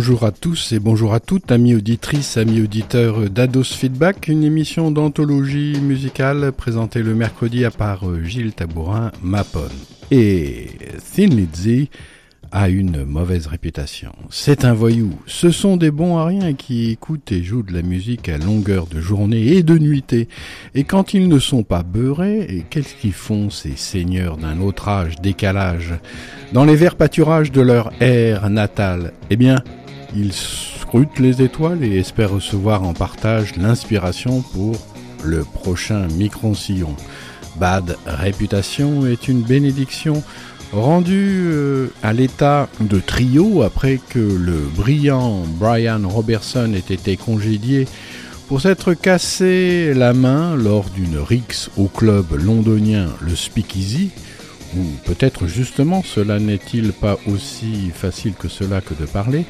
Bonjour à tous et bonjour à toutes, amis auditrices, amis auditeurs d'Ados Feedback, une émission d'anthologie musicale présentée le mercredi à part euh, Gilles Tabourin, Mapon. Et Thin Lizzy a une mauvaise réputation. C'est un voyou. Ce sont des bons à rien qui écoutent et jouent de la musique à longueur de journée et de nuitée. Et quand ils ne sont pas beurrés, qu'est-ce qu'ils font ces seigneurs d'un autre âge, décalage dans les verts pâturages de leur air natal, eh bien, ils scrutent les étoiles et espèrent recevoir en partage l'inspiration pour le prochain micron-sillon. Bad réputation est une bénédiction rendue euh, à l'état de trio après que le brillant Brian Robertson ait été congédié pour s'être cassé la main lors d'une rixe au club londonien le Speakeasy, ou peut-être justement cela n'est-il pas aussi facile que cela que de parler,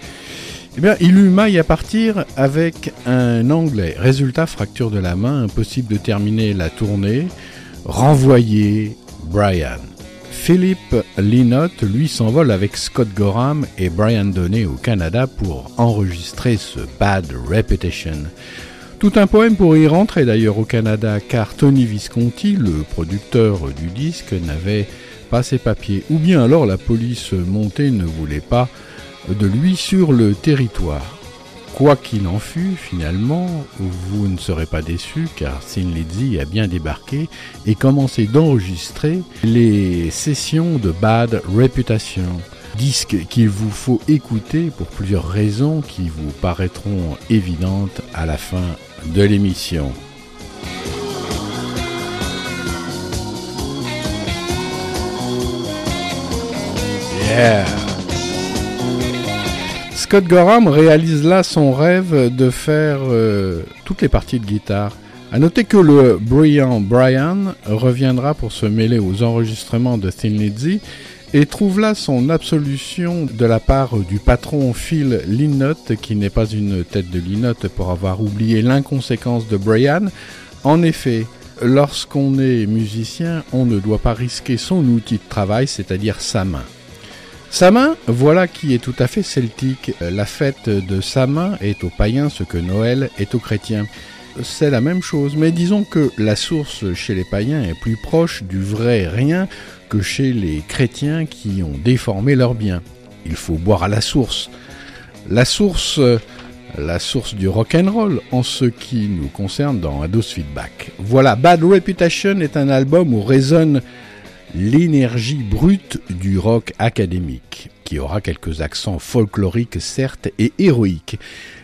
eh bien, il eut maille à partir avec un Anglais. Résultat, fracture de la main, impossible de terminer la tournée. Renvoyé Brian. Philippe Lynott, lui, s'envole avec Scott Gorham et Brian Donnet au Canada pour enregistrer ce Bad Reputation. Tout un poème pour y rentrer d'ailleurs au Canada, car Tony Visconti, le producteur du disque, n'avait pas ses papiers, ou bien alors la police montée ne voulait pas de lui sur le territoire. Quoi qu'il en fût, finalement, vous ne serez pas déçus car Sin Lizzy a bien débarqué et commencé d'enregistrer les sessions de Bad Reputation. Disque qu'il vous faut écouter pour plusieurs raisons qui vous paraîtront évidentes à la fin de l'émission. Yeah. Scott Gorham réalise là son rêve de faire euh, toutes les parties de guitare. A noter que le Brian reviendra pour se mêler aux enregistrements de Thin Lizzy et trouve là son absolution de la part du patron Phil Lynott, qui n'est pas une tête de Lynott pour avoir oublié l'inconséquence de Brian. En effet, lorsqu'on est musicien, on ne doit pas risquer son outil de travail, c'est-à-dire sa main. Sa main, voilà qui est tout à fait celtique. La fête de sa main est aux païens ce que Noël est aux chrétiens. C'est la même chose, mais disons que la source chez les païens est plus proche du vrai rien que chez les chrétiens qui ont déformé leur bien. Il faut boire à la source. La source, la source du rock'n'roll en ce qui nous concerne dans Ados Feedback. Voilà, Bad Reputation est un album où résonne l'énergie brute du rock académique, qui aura quelques accents folkloriques certes et héroïques.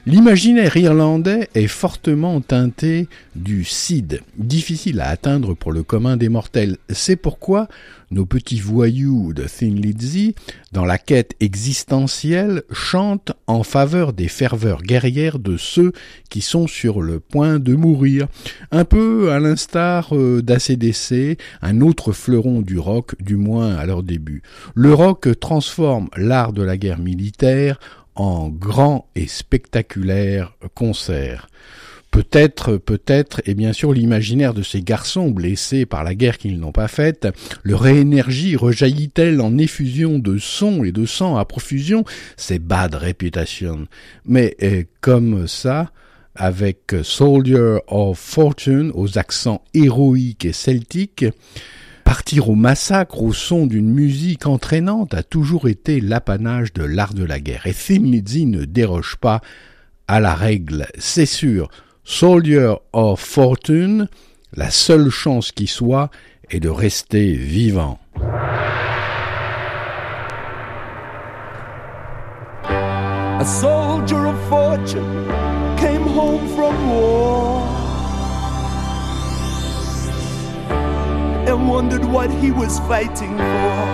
L'imaginaire irlandais est fortement teinté du Cid, difficile à atteindre pour le commun des mortels. C'est pourquoi nos petits voyous de Thin Lizzy, dans la quête existentielle, chantent en faveur des ferveurs guerrières de ceux qui sont sur le point de mourir. Un peu à l'instar euh, d'ACDC, un autre fleuron du rock, du moins à leur début. Le rock transforme l'art de la guerre militaire en grand et spectaculaire concert. Peut-être, peut-être, et bien sûr l'imaginaire de ces garçons blessés par la guerre qu'ils n'ont pas faite, leur énergie rejaillit-elle en effusion de son et de sang à profusion? C'est bad reputation. Mais euh, comme ça, avec Soldier of Fortune aux accents héroïques et celtiques, Partir au massacre au son d'une musique entraînante a toujours été l'apanage de l'art de la guerre, et Thin Lizzy ne déroge pas à la règle, c'est sûr. Soldier of Fortune, la seule chance qui soit est de rester vivant. A soldier of fortune came home from war. And wondered what he was fighting for.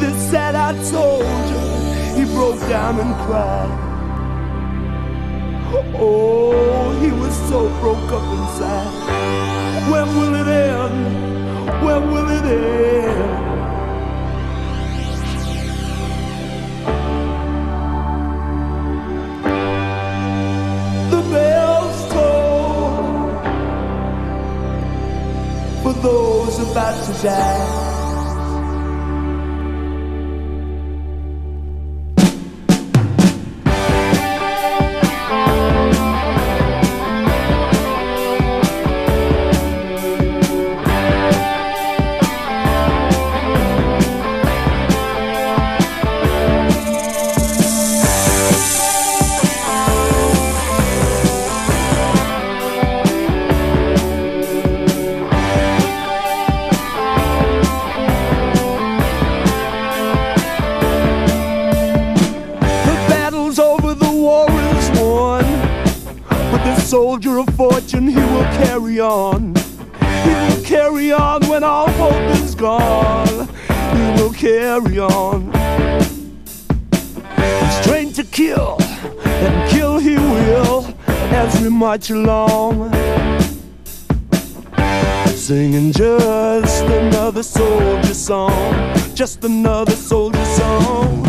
This sad told you. he broke down and cried. Oh, he was so broke up inside. When will it end? When will it end? Those about to die. Soldier of fortune, he will carry on. He will carry on when all hope is gone. He will carry on. He's trained to kill, and kill he will as we march along. Singing just another soldier song, just another soldier song.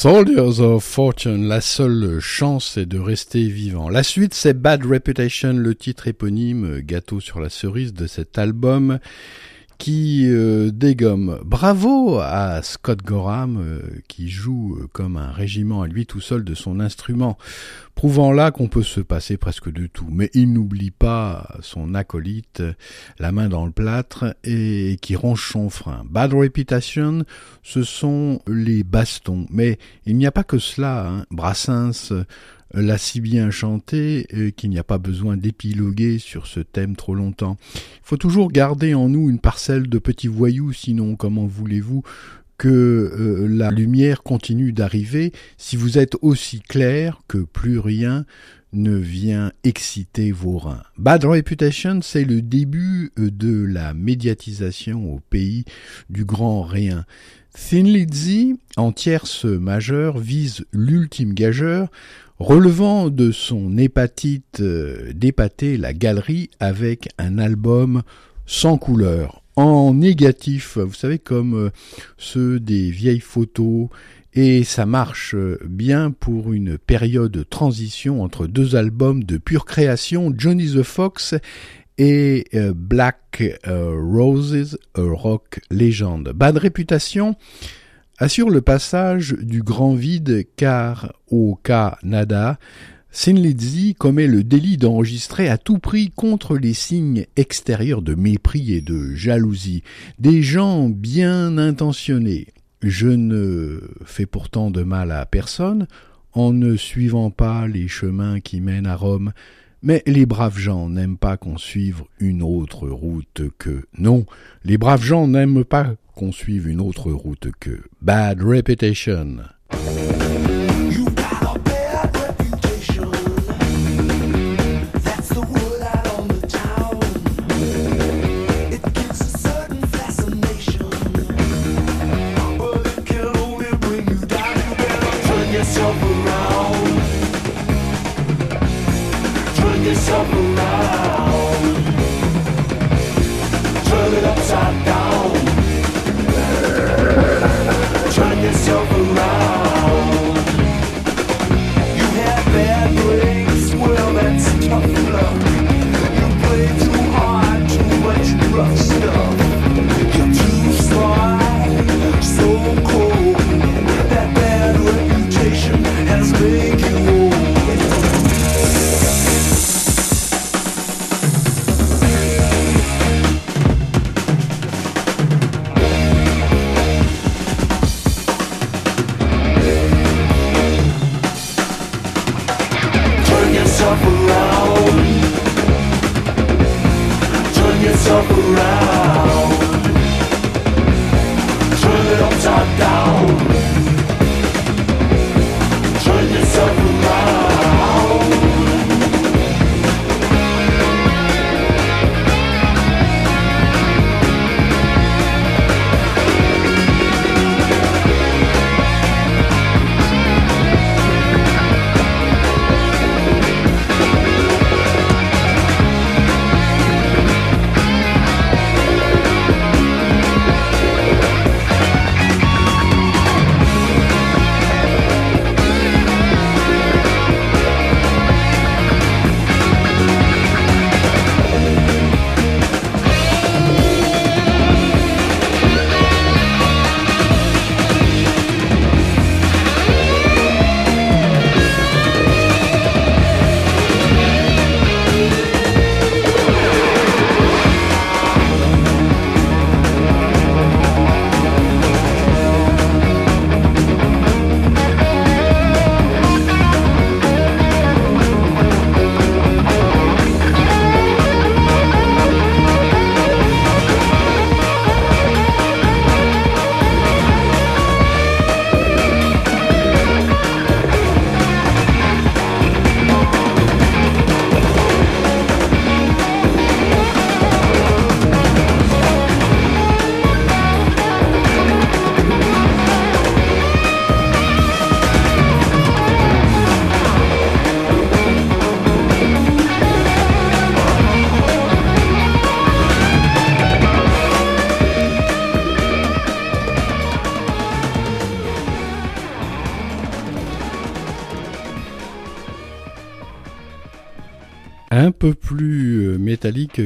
Soldiers of Fortune, la seule chance est de rester vivant. La suite c'est Bad Reputation, le titre éponyme, gâteau sur la cerise de cet album qui euh, dégomme. Bravo à Scott Gorham euh, qui joue euh, comme un régiment à lui tout seul de son instrument, prouvant là qu'on peut se passer presque de tout. Mais il n'oublie pas son acolyte, la main dans le plâtre et qui ronge son frein. Bad Reputation, ce sont les bastons. Mais il n'y a pas que cela. Hein. Brassens l'a si bien chanté euh, qu'il n'y a pas besoin d'épiloguer sur ce thème trop longtemps. Il faut toujours garder en nous une parcelle de petits voyous, sinon comment voulez-vous que euh, la lumière continue d'arriver? Si vous êtes aussi clair que plus rien ne vient exciter vos reins. Bad Reputation, c'est le début euh, de la médiatisation au pays du grand rien. Thin Lizzy, en tierce majeure, vise l'ultime gageur, relevant de son hépatite euh, d'épater la galerie avec un album sans couleur, en négatif, vous savez, comme euh, ceux des vieilles photos, et ça marche euh, bien pour une période de transition entre deux albums de pure création, Johnny the Fox et Black Roses, a rock légende. Bad réputation, assure le passage du grand vide car au Canada, Lizzy commet le délit d'enregistrer à tout prix contre les signes extérieurs de mépris et de jalousie des gens bien intentionnés. Je ne fais pourtant de mal à personne en ne suivant pas les chemins qui mènent à Rome, mais les braves gens n'aiment pas qu'on suive une autre route que non, les braves gens n'aiment pas qu'on suive une autre route que Bad Reputation.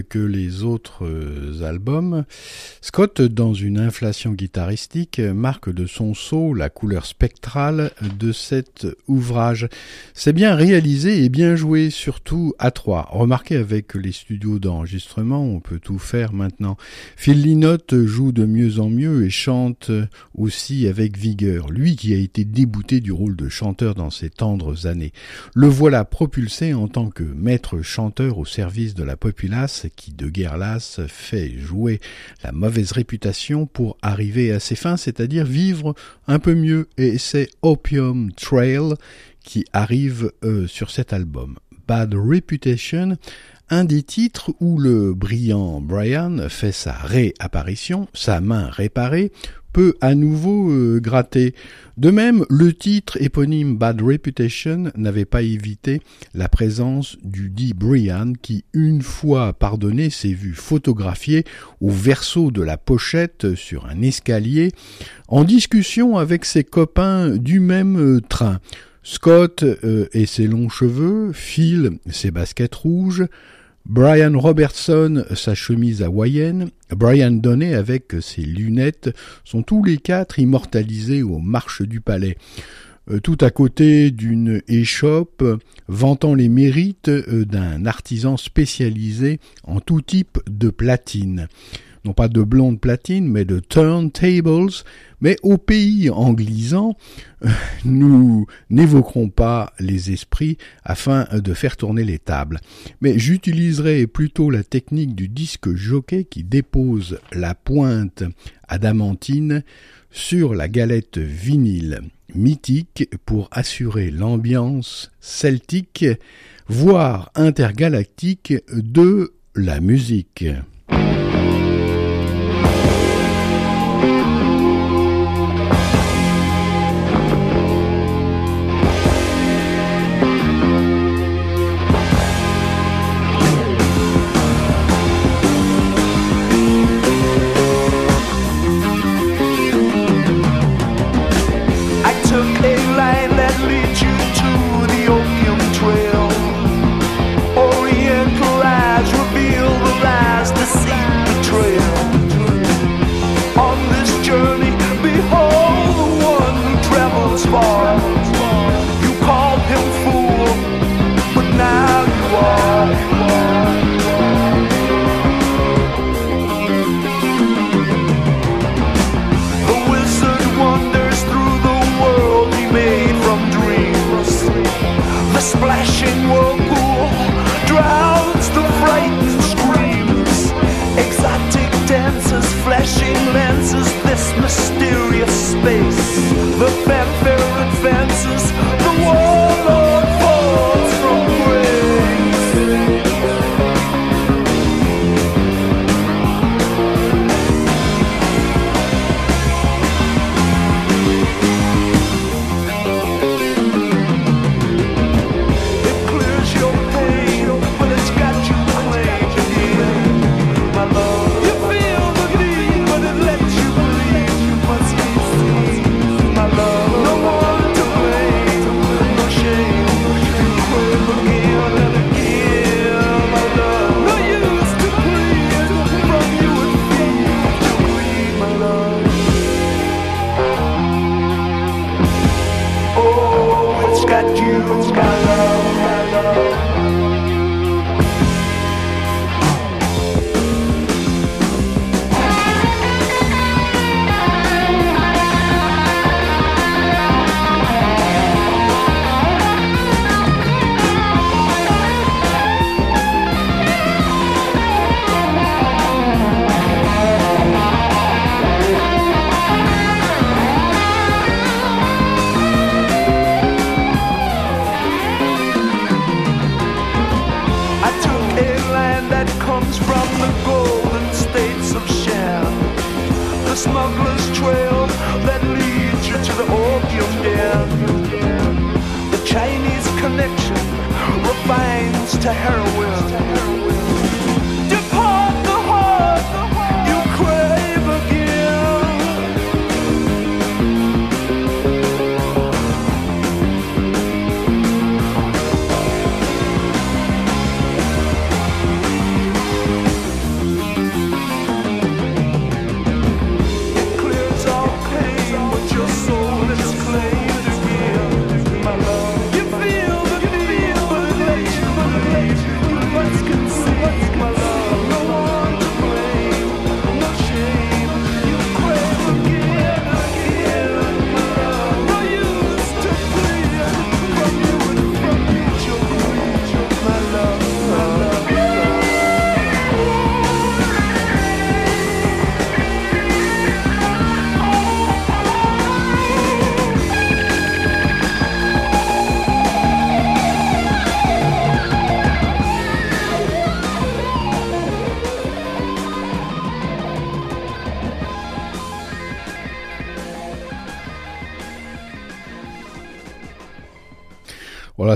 Que les autres euh, albums, Scott, dans une inflation guitaristique, marque de son saut la couleur spectrale de cet ouvrage. C'est bien réalisé et bien joué, surtout à trois. Remarquez avec les studios d'enregistrement, on peut tout faire maintenant. Phil Lynott joue de mieux en mieux et chante aussi avec vigueur. Lui qui a été débouté du rôle de chanteur dans ses tendres années. Le voilà propulsé en tant que maître chanteur au service de la populace qui de guerre lasse fait jouer la mauvaise réputation pour arriver à ses fins, c'est-à-dire vivre un peu mieux. Et c'est Opium Trail qui arrive euh, sur cet album. Bad Reputation, un des titres où le brillant Brian fait sa réapparition, sa main réparée, peut à nouveau euh, gratter. De même, le titre éponyme Bad Reputation n'avait pas évité la présence du dit Brian qui, une fois pardonné, s'est vu photographié au verso de la pochette sur un escalier en discussion avec ses copains du même euh, train. Scott euh, et ses longs cheveux, Phil ses baskets rouges, Brian Robertson, sa chemise hawaïenne, Brian Donnet avec ses lunettes, sont tous les quatre immortalisés aux marches du palais. Euh, tout à côté d'une échoppe vantant les mérites euh, d'un artisan spécialisé en tout type de platine non pas de blonde platine, mais de turntables, mais au pays anglisant, nous n'évoquerons pas les esprits afin de faire tourner les tables. Mais j'utiliserai plutôt la technique du disque jockey qui dépose la pointe adamantine sur la galette vinyle mythique pour assurer l'ambiance celtique, voire intergalactique de la musique.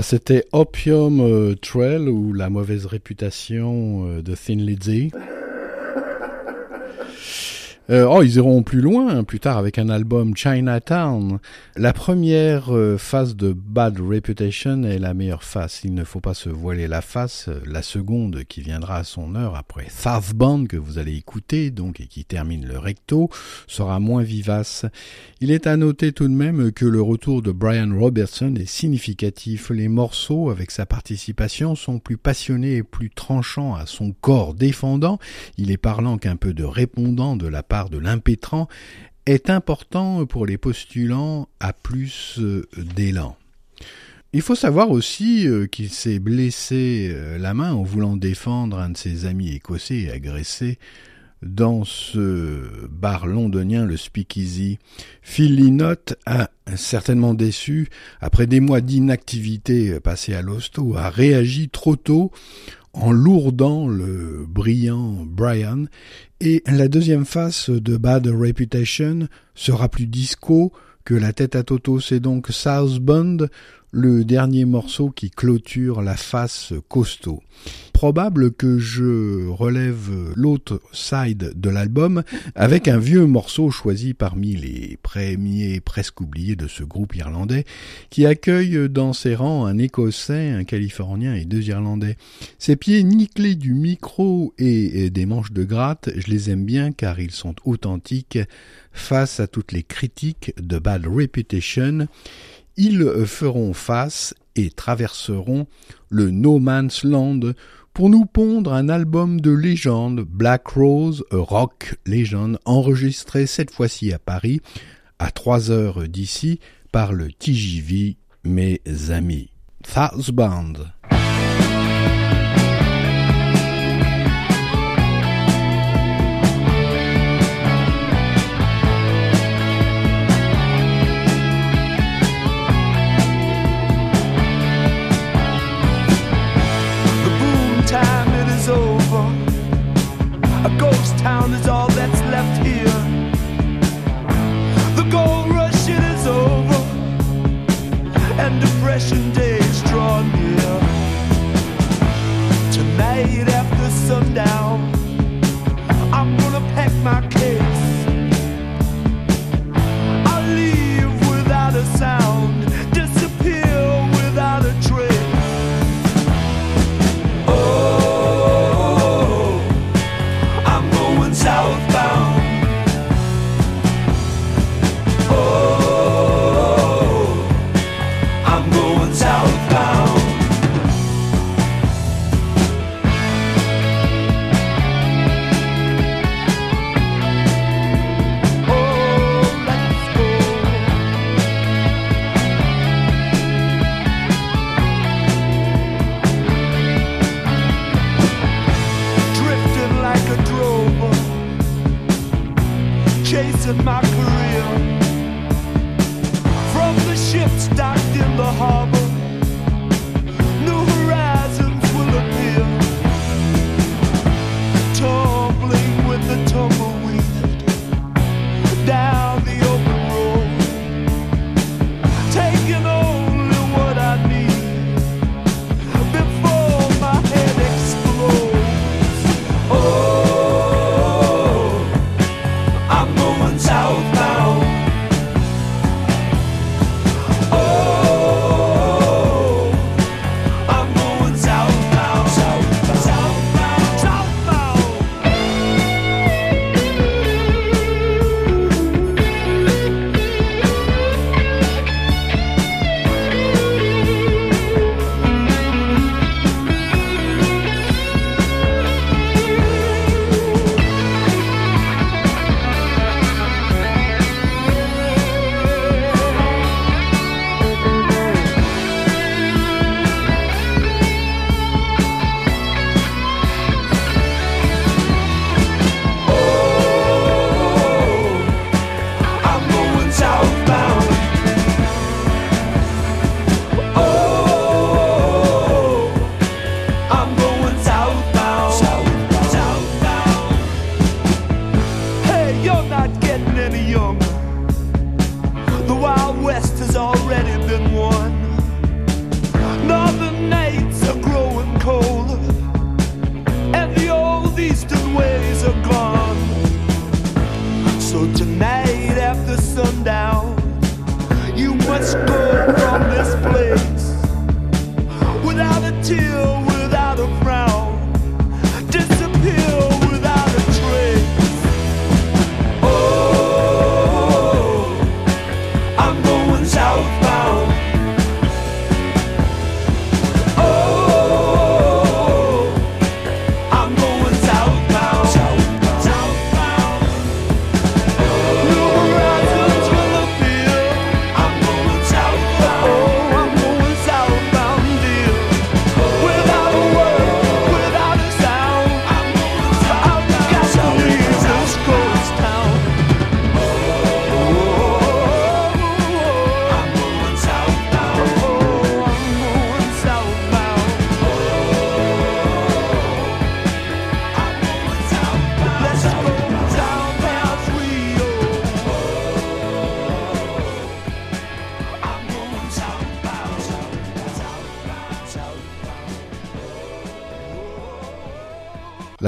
C'était Opium euh, Trail ou la mauvaise réputation euh, de Thin Lizzy. Euh, oh, ils iront plus loin hein, plus tard avec un album Chinatown. La première euh, phase de Bad Reputation est la meilleure face. Il ne faut pas se voiler la face. La seconde qui viendra à son heure après Band que vous allez écouter donc et qui termine le recto sera moins vivace. Il est à noter tout de même que le retour de Brian Robertson est significatif. Les morceaux avec sa participation sont plus passionnés et plus tranchants à son corps défendant. Il est parlant qu'un peu de répondant de la part de l'impétrant est important pour les postulants à plus euh, d'élan. Il faut savoir aussi euh, qu'il s'est blessé euh, la main en voulant défendre un de ses amis écossais agressé dans ce bar londonien, le Speakeasy. Phil a certainement déçu, après des mois d'inactivité passée à l'hosto, a réagi trop tôt en lourdant le brillant Brian, et la deuxième face de Bad Reputation sera plus disco que la tête à Toto, c'est donc Southbound, le dernier morceau qui clôture la face costaud. Probable que je relève l'autre side de l'album avec un vieux morceau choisi parmi les premiers presque oubliés de ce groupe irlandais qui accueille dans ses rangs un écossais, un californien et deux irlandais. Ses pieds nickelés du micro et des manches de gratte, je les aime bien car ils sont authentiques face à toutes les critiques de Bad Reputation ils feront face et traverseront le No Man's Land pour nous pondre un album de légende, Black Rose, rock légende, enregistré cette fois-ci à Paris, à trois heures d'ici, par le TJV, mes amis. Band. Town is all that's left here. The gold rush it is over, and depression days draw near. Tonight after sundown, I'm gonna pack my case. I'll leave without a sound.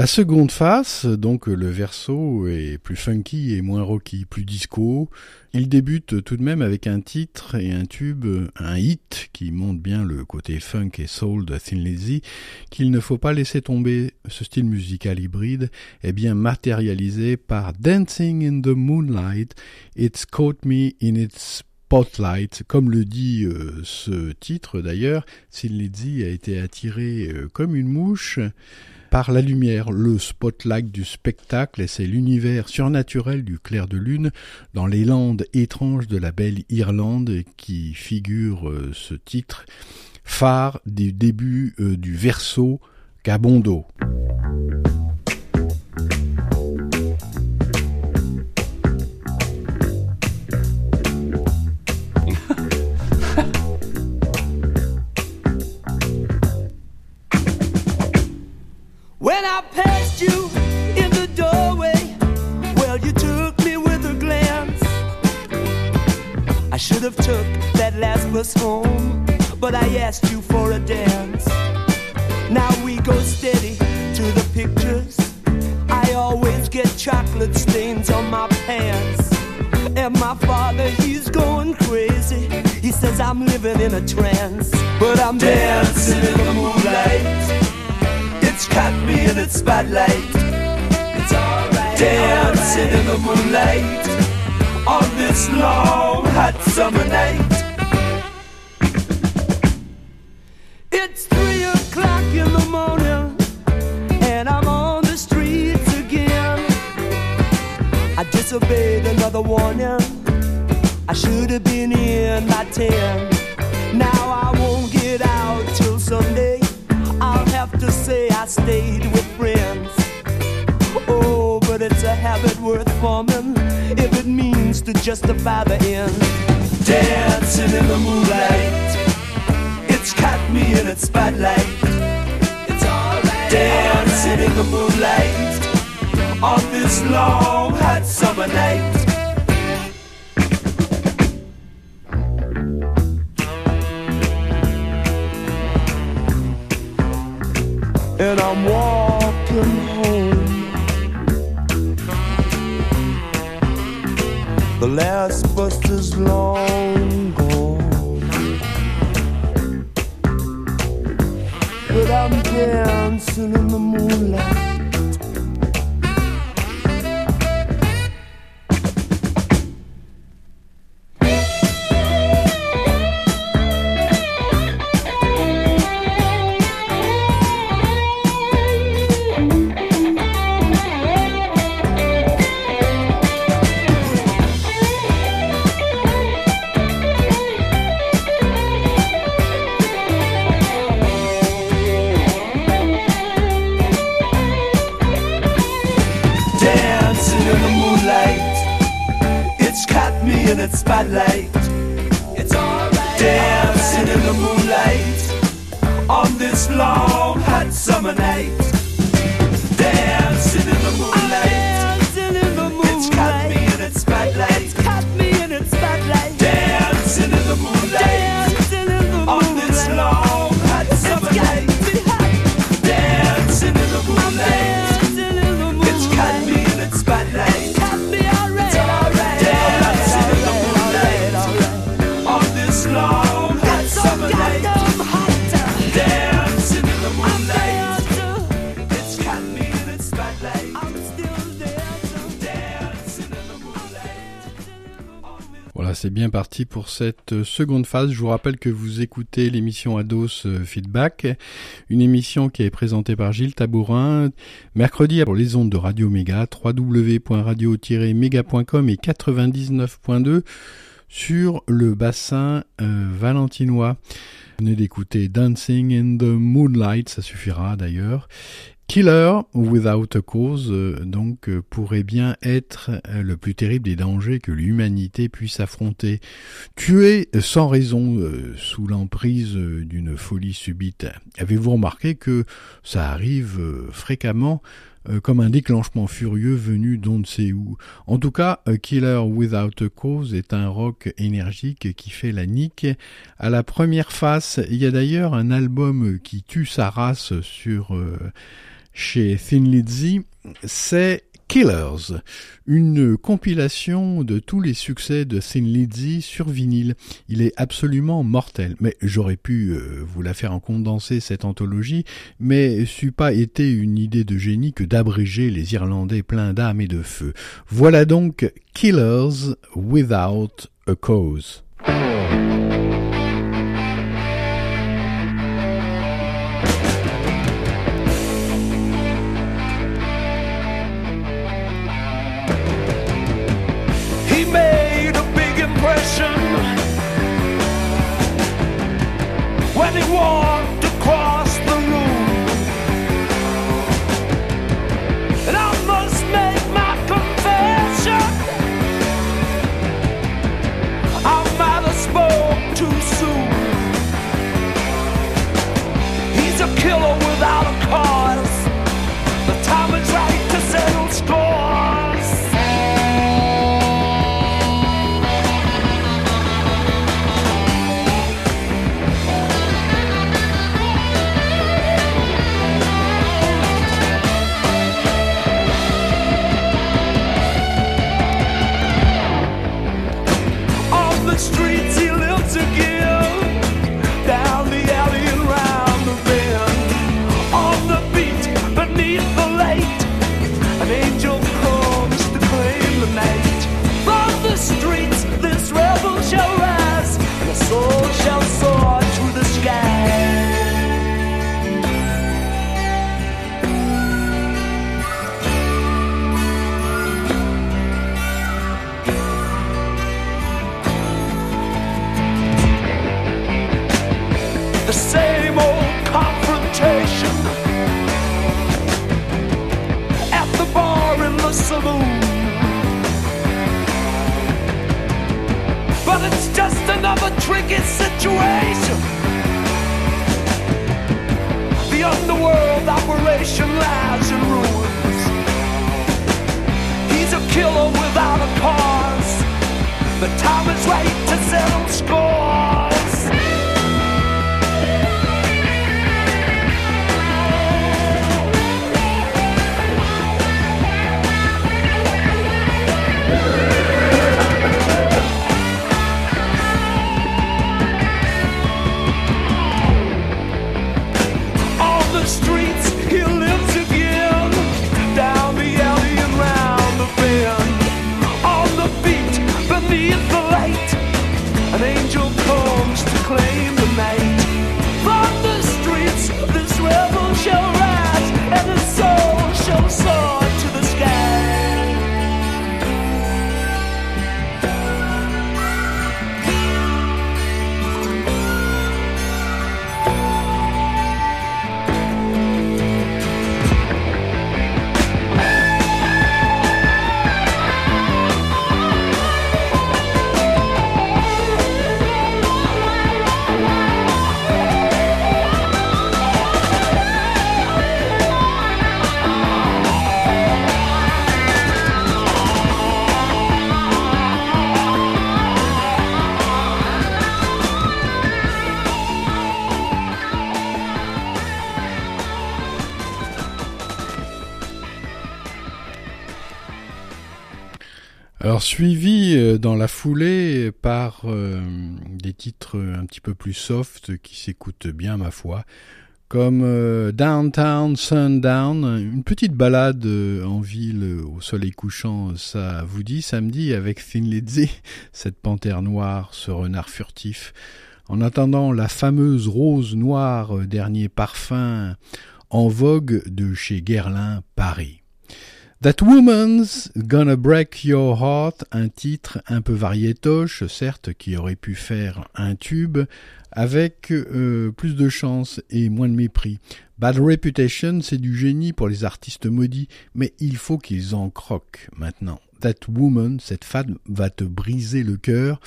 La seconde face, donc le verso, est plus funky et moins rocky, plus disco. Il débute tout de même avec un titre et un tube, un hit qui montre bien le côté funk et soul de Thin Lizzy, qu'il ne faut pas laisser tomber. Ce style musical hybride est bien matérialisé par Dancing in the Moonlight. It's caught me in its Spotlight, comme le dit euh, ce titre d'ailleurs, Thin Lizzy a été attiré euh, comme une mouche par la lumière, le spotlight du spectacle, et c'est l'univers surnaturel du clair de lune dans les landes étranges de la belle Irlande qui figure euh, ce titre phare du début euh, du verso Cabondo. When I passed you in the doorway, well, you took me with a glance. I should have took that last bus home, but I asked you for a dance. Now we go steady to the pictures. I always get chocolate stains on my pants. And my father, he's going crazy. He says I'm living in a trance, but I'm dancing in the moonlight. Caught me in its spotlight. It's alright. Dancing in the moonlight on this long hot summer night. It's three o'clock in the morning, and I'm on the streets again. I disobeyed another warning. I should have been in by ten. I stayed with friends. Oh, but it's a habit worth forming if it means to justify the end. Dancing in the moonlight, it's caught me in its spotlight. It's alright. Dancing in the moonlight on this long hot summer night. And I'm walking home. The last bus is long gone, but I'm dancing in the moonlight. C'est bien parti pour cette euh, seconde phase. Je vous rappelle que vous écoutez l'émission Ados euh, Feedback, une émission qui est présentée par Gilles Tabourin, mercredi pour les ondes de Radio Méga, www.radio-méga.com et 99.2 sur le bassin euh, valentinois. Venez d'écouter Dancing in the Moonlight, ça suffira d'ailleurs. Killer Without a Cause, euh, donc, euh, pourrait bien être euh, le plus terrible des dangers que l'humanité puisse affronter. Tuer sans raison, sous l'emprise d'une folie subite. Avez-vous remarqué que ça arrive fréquemment comme un déclenchement furieux venu d'on ne sait où? En tout cas, Killer Without a Cause est un rock énergique qui fait la nique. À la première face, il y a d'ailleurs un album qui tue sa race sur chez Thin Lizzy, c'est Killers, une compilation de tous les succès de Thin Lizzy sur vinyle. Il est absolument mortel, mais j'aurais pu euh, vous la faire en condensé cette anthologie, mais c'eût pas été une idée de génie que d'abréger les Irlandais pleins d'âme et de feu. Voilà donc Killers Without a Cause. nation lies in ruins. He's a killer without a cause. The time is right to settle him score. Suivi euh, dans la foulée par euh, des titres un petit peu plus soft qui s'écoutent bien ma foi, comme euh, Downtown Sundown, une petite balade en ville au soleil couchant, ça vous dit samedi avec Thin Lizzy, cette panthère noire, ce renard furtif. En attendant la fameuse rose noire, dernier parfum en vogue de chez Guerlain Paris. That Woman's Gonna Break Your Heart, un titre un peu variétoche, certes, qui aurait pu faire un tube, avec euh, plus de chance et moins de mépris. Bad Reputation, c'est du génie pour les artistes maudits, mais il faut qu'ils en croquent maintenant. That Woman, cette femme va te briser le cœur,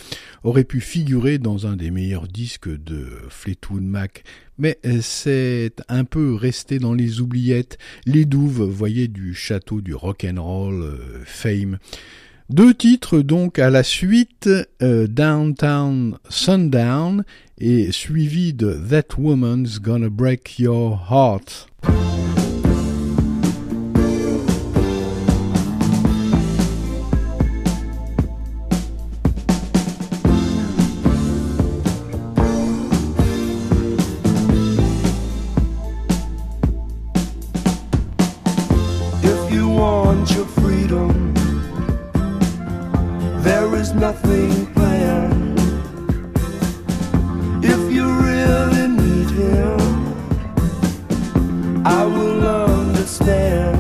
aurait pu figurer dans un des meilleurs disques de Fleetwood Mac, mais c'est un peu resté dans les oubliettes, les douves, voyez, du château du rock'n'roll euh, fame. Deux titres donc à la suite, euh, Downtown Sundown et suivi de That Woman's Gonna Break Your Heart. nothing planned. If you really need him, I will understand.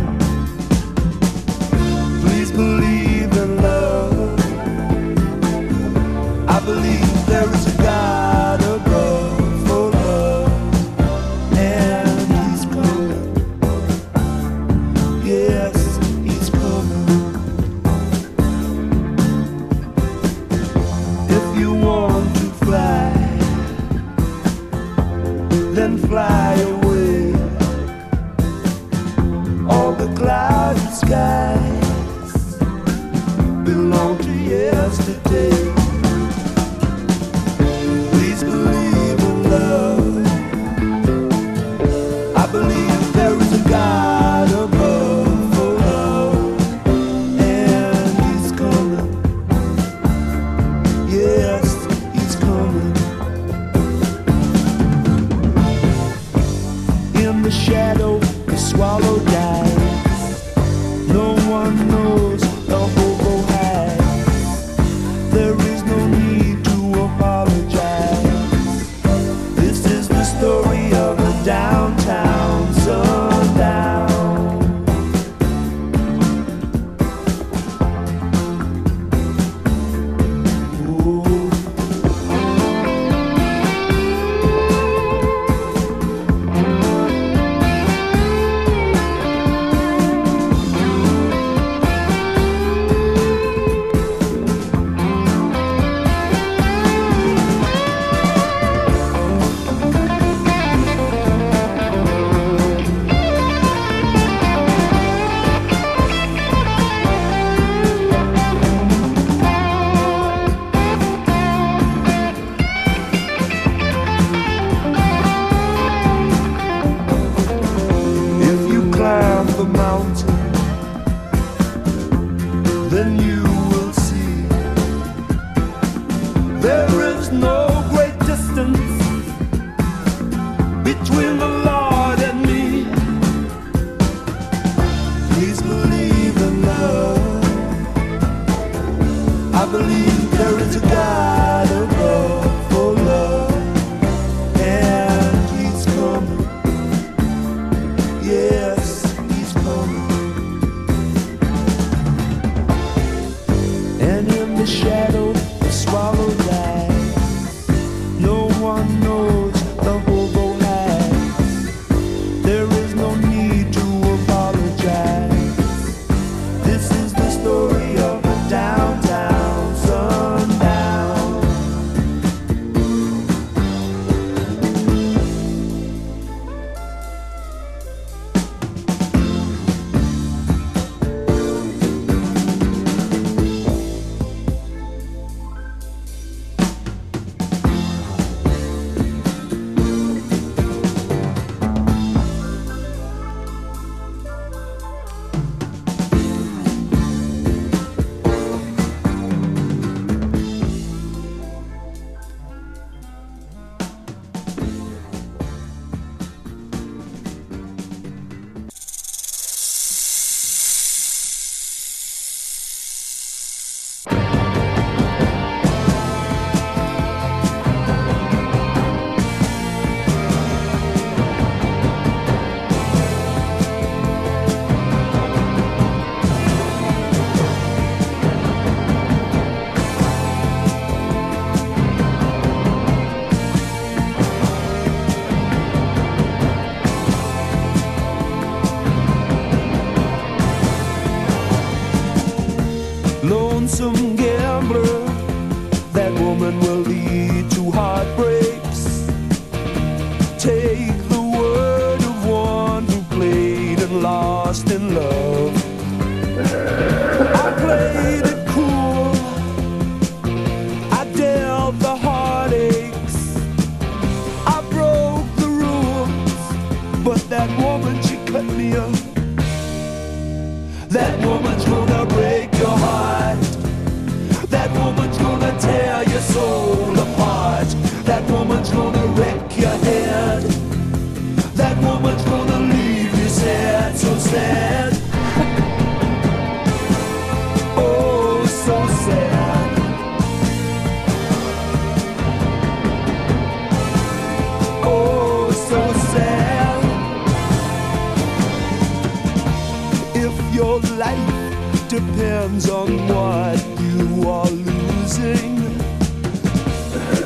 depends on what you are losing.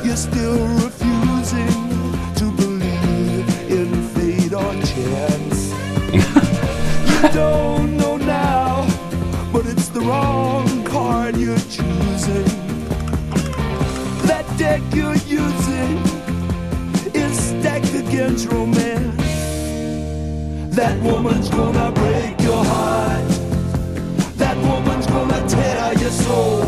You're still refusing to believe in fate or chance. you don't know now, but it's the wrong card you're choosing. That deck you're using is stacked against romance. That woman's gonna break. Soul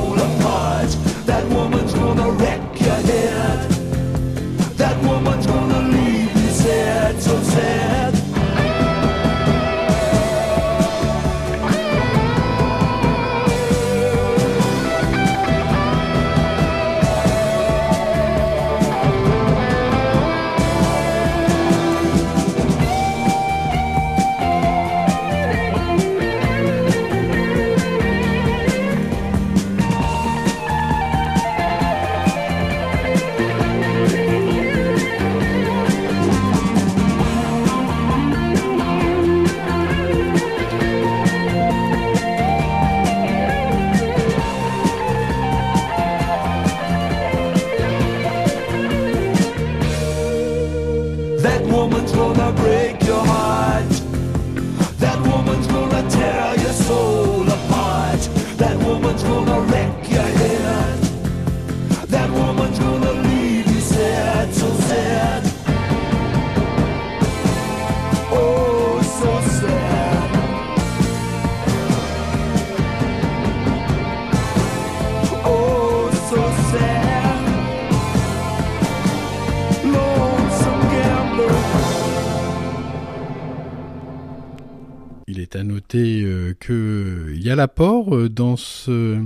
dans ce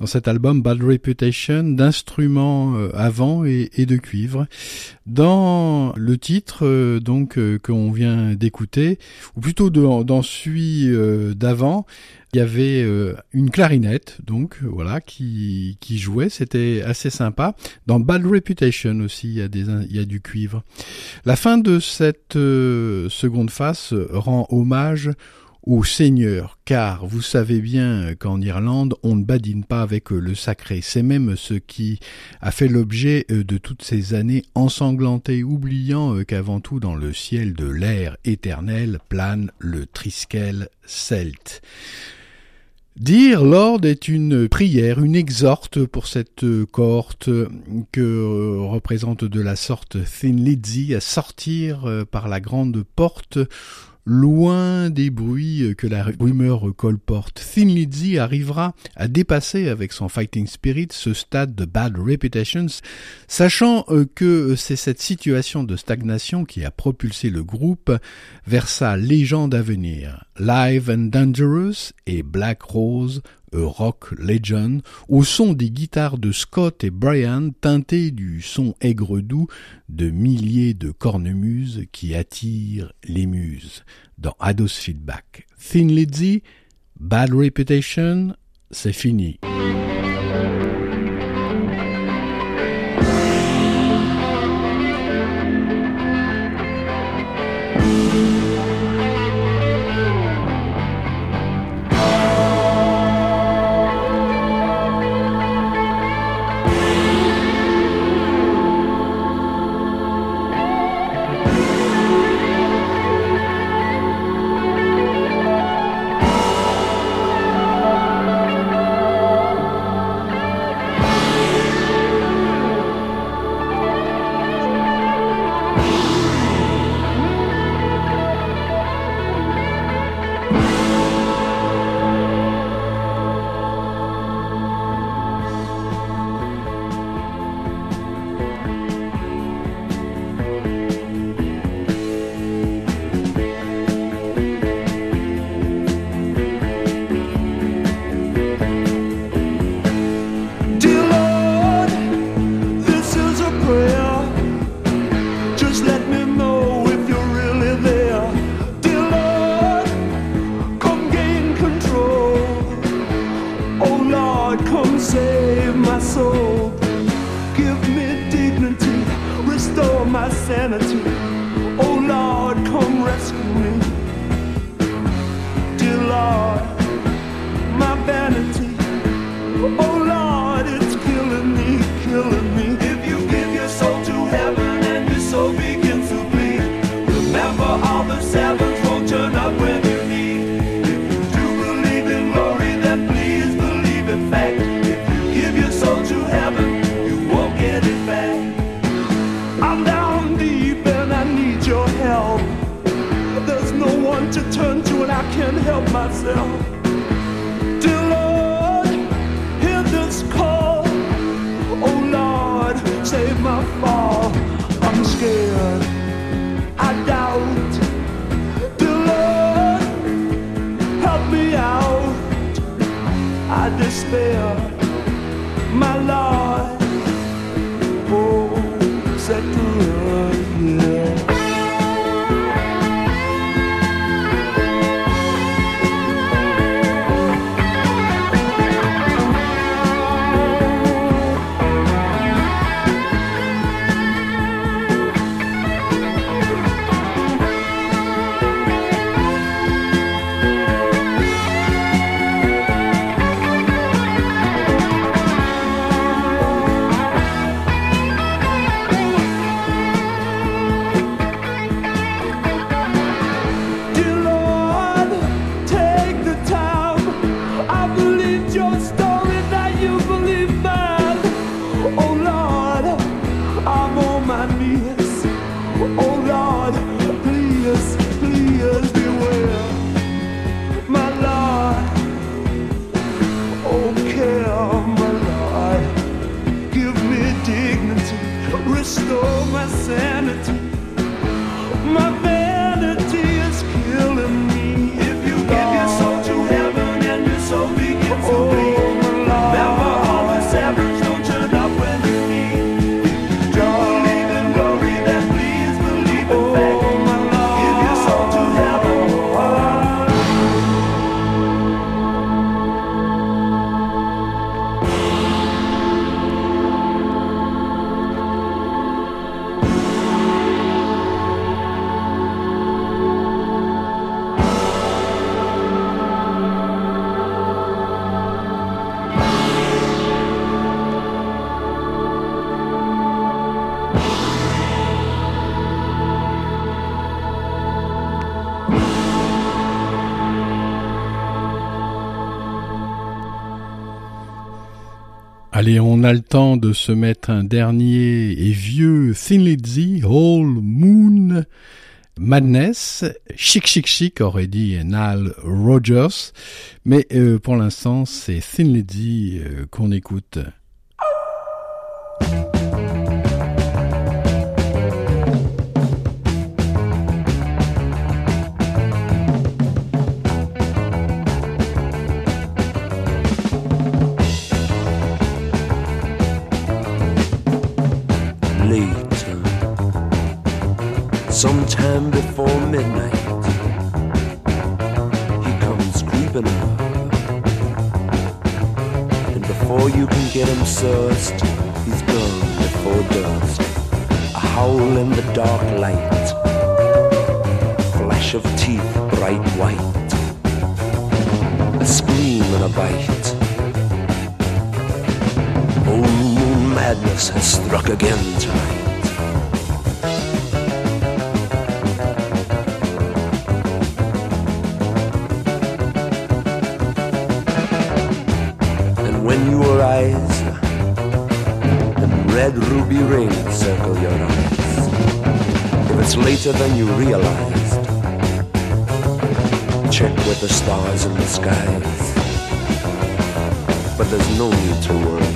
dans cet album Bad Reputation d'instruments euh, à vent et, de cuivre. Dans le titre euh, donc euh, qu'on vient d'écouter, ou plutôt dans, celui d'avant, il y avait une clarinette, donc voilà, qui, jouait, c'était assez sympa. Dans Bad Reputation aussi, il y a, du cuivre. La fin de cette seconde face rend hommage au Seigneur, car vous savez bien qu'en Irlande, on ne badine pas avec le sacré. C'est même ce qui a fait l'objet euh, de toutes ces années ensanglantées, oubliant euh, qu'avant tout dans le ciel de l'air éternel plane le triskel celte. Dire Lord est une prière, une exhorte pour cette euh, cohorte que euh, représente de la sorte Thin Lizzy à sortir euh, par la grande porte loin des bruits que la rumeur colporte. Thin Lizzy arrivera à dépasser avec son fighting spirit ce stade de bad reputations, sachant euh, que c'est cette situation de stagnation qui a propulsé le groupe vers sa légende à. Live and Dangerous et Black Rose rock legend, au son des guitares de Scott et Brian teinté du son aigre doux de milliers de cornemuses qui attirent les muses. Dans Ados Feedback, Thin Lizzy, Bad Reputation, c'est fini. Allez, on a le temps de se mettre un dernier et vieux Thin Lizzy, Whole Moon Madness, chic chic chic aurait dit Nile Rogers, mais euh, pour l'instant c'est Thin Lizzy euh, qu'on écoute. Midnight, he comes creeping up. And before you can get him sussed, he's gone before dusk. A howl in the dark light, flash of teeth bright white, a scream and a bite. Old moon madness has struck again tonight. Later than you realized, check with the stars in the skies. But there's no need to worry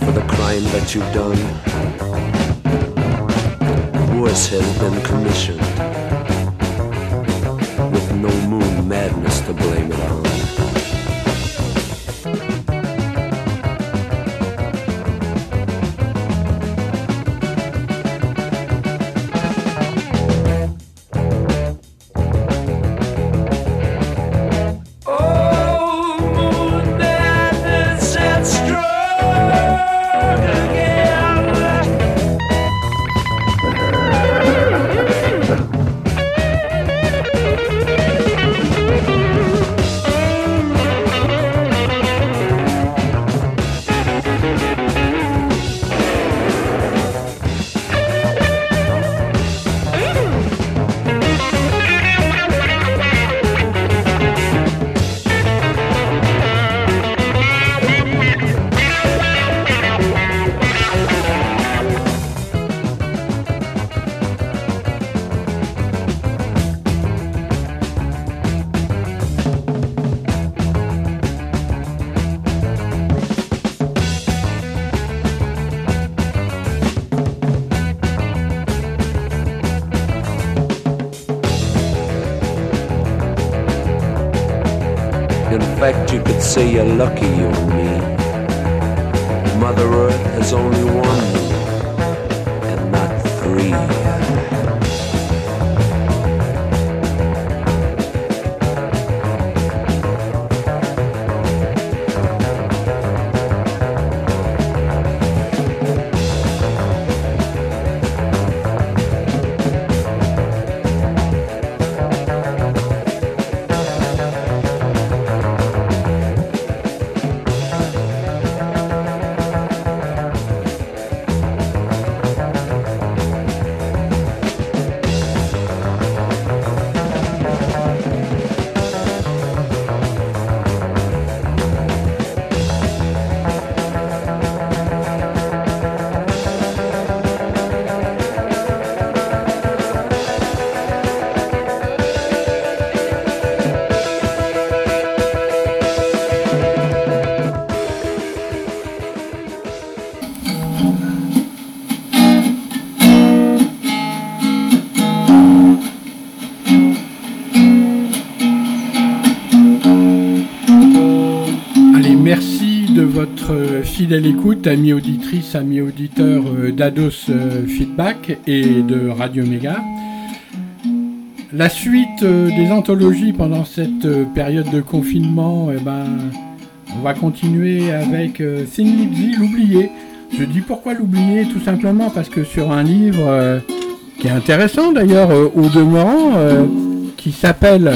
for the crime that you've done. Worse has been commissioned with no moon madness to blame it on. Say you're lucky, you and me. Mother Earth has only one fidèle écoute, amis auditrices, amis auditeurs euh, d'Ados euh, Feedback et de Radio Méga. La suite euh, des anthologies pendant cette période de confinement, eh ben, on va continuer avec Thin Lizzy, l'oublié. Je dis pourquoi l'oublier? Tout simplement parce que sur un livre qui est intéressant d'ailleurs au demeurant, qui s'appelle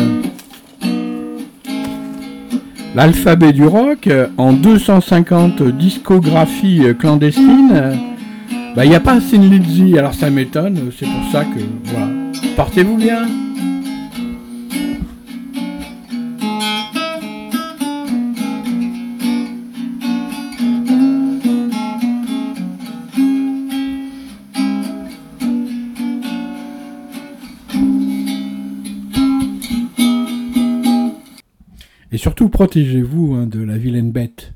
L'alphabet du rock, en 250 discographies clandestines, bah, il n'y a pas Sin Lizzy, alors ça m'étonne, c'est pour ça que, voilà. Portez-vous bien surtout protégez-vous hein, de la vilaine bête.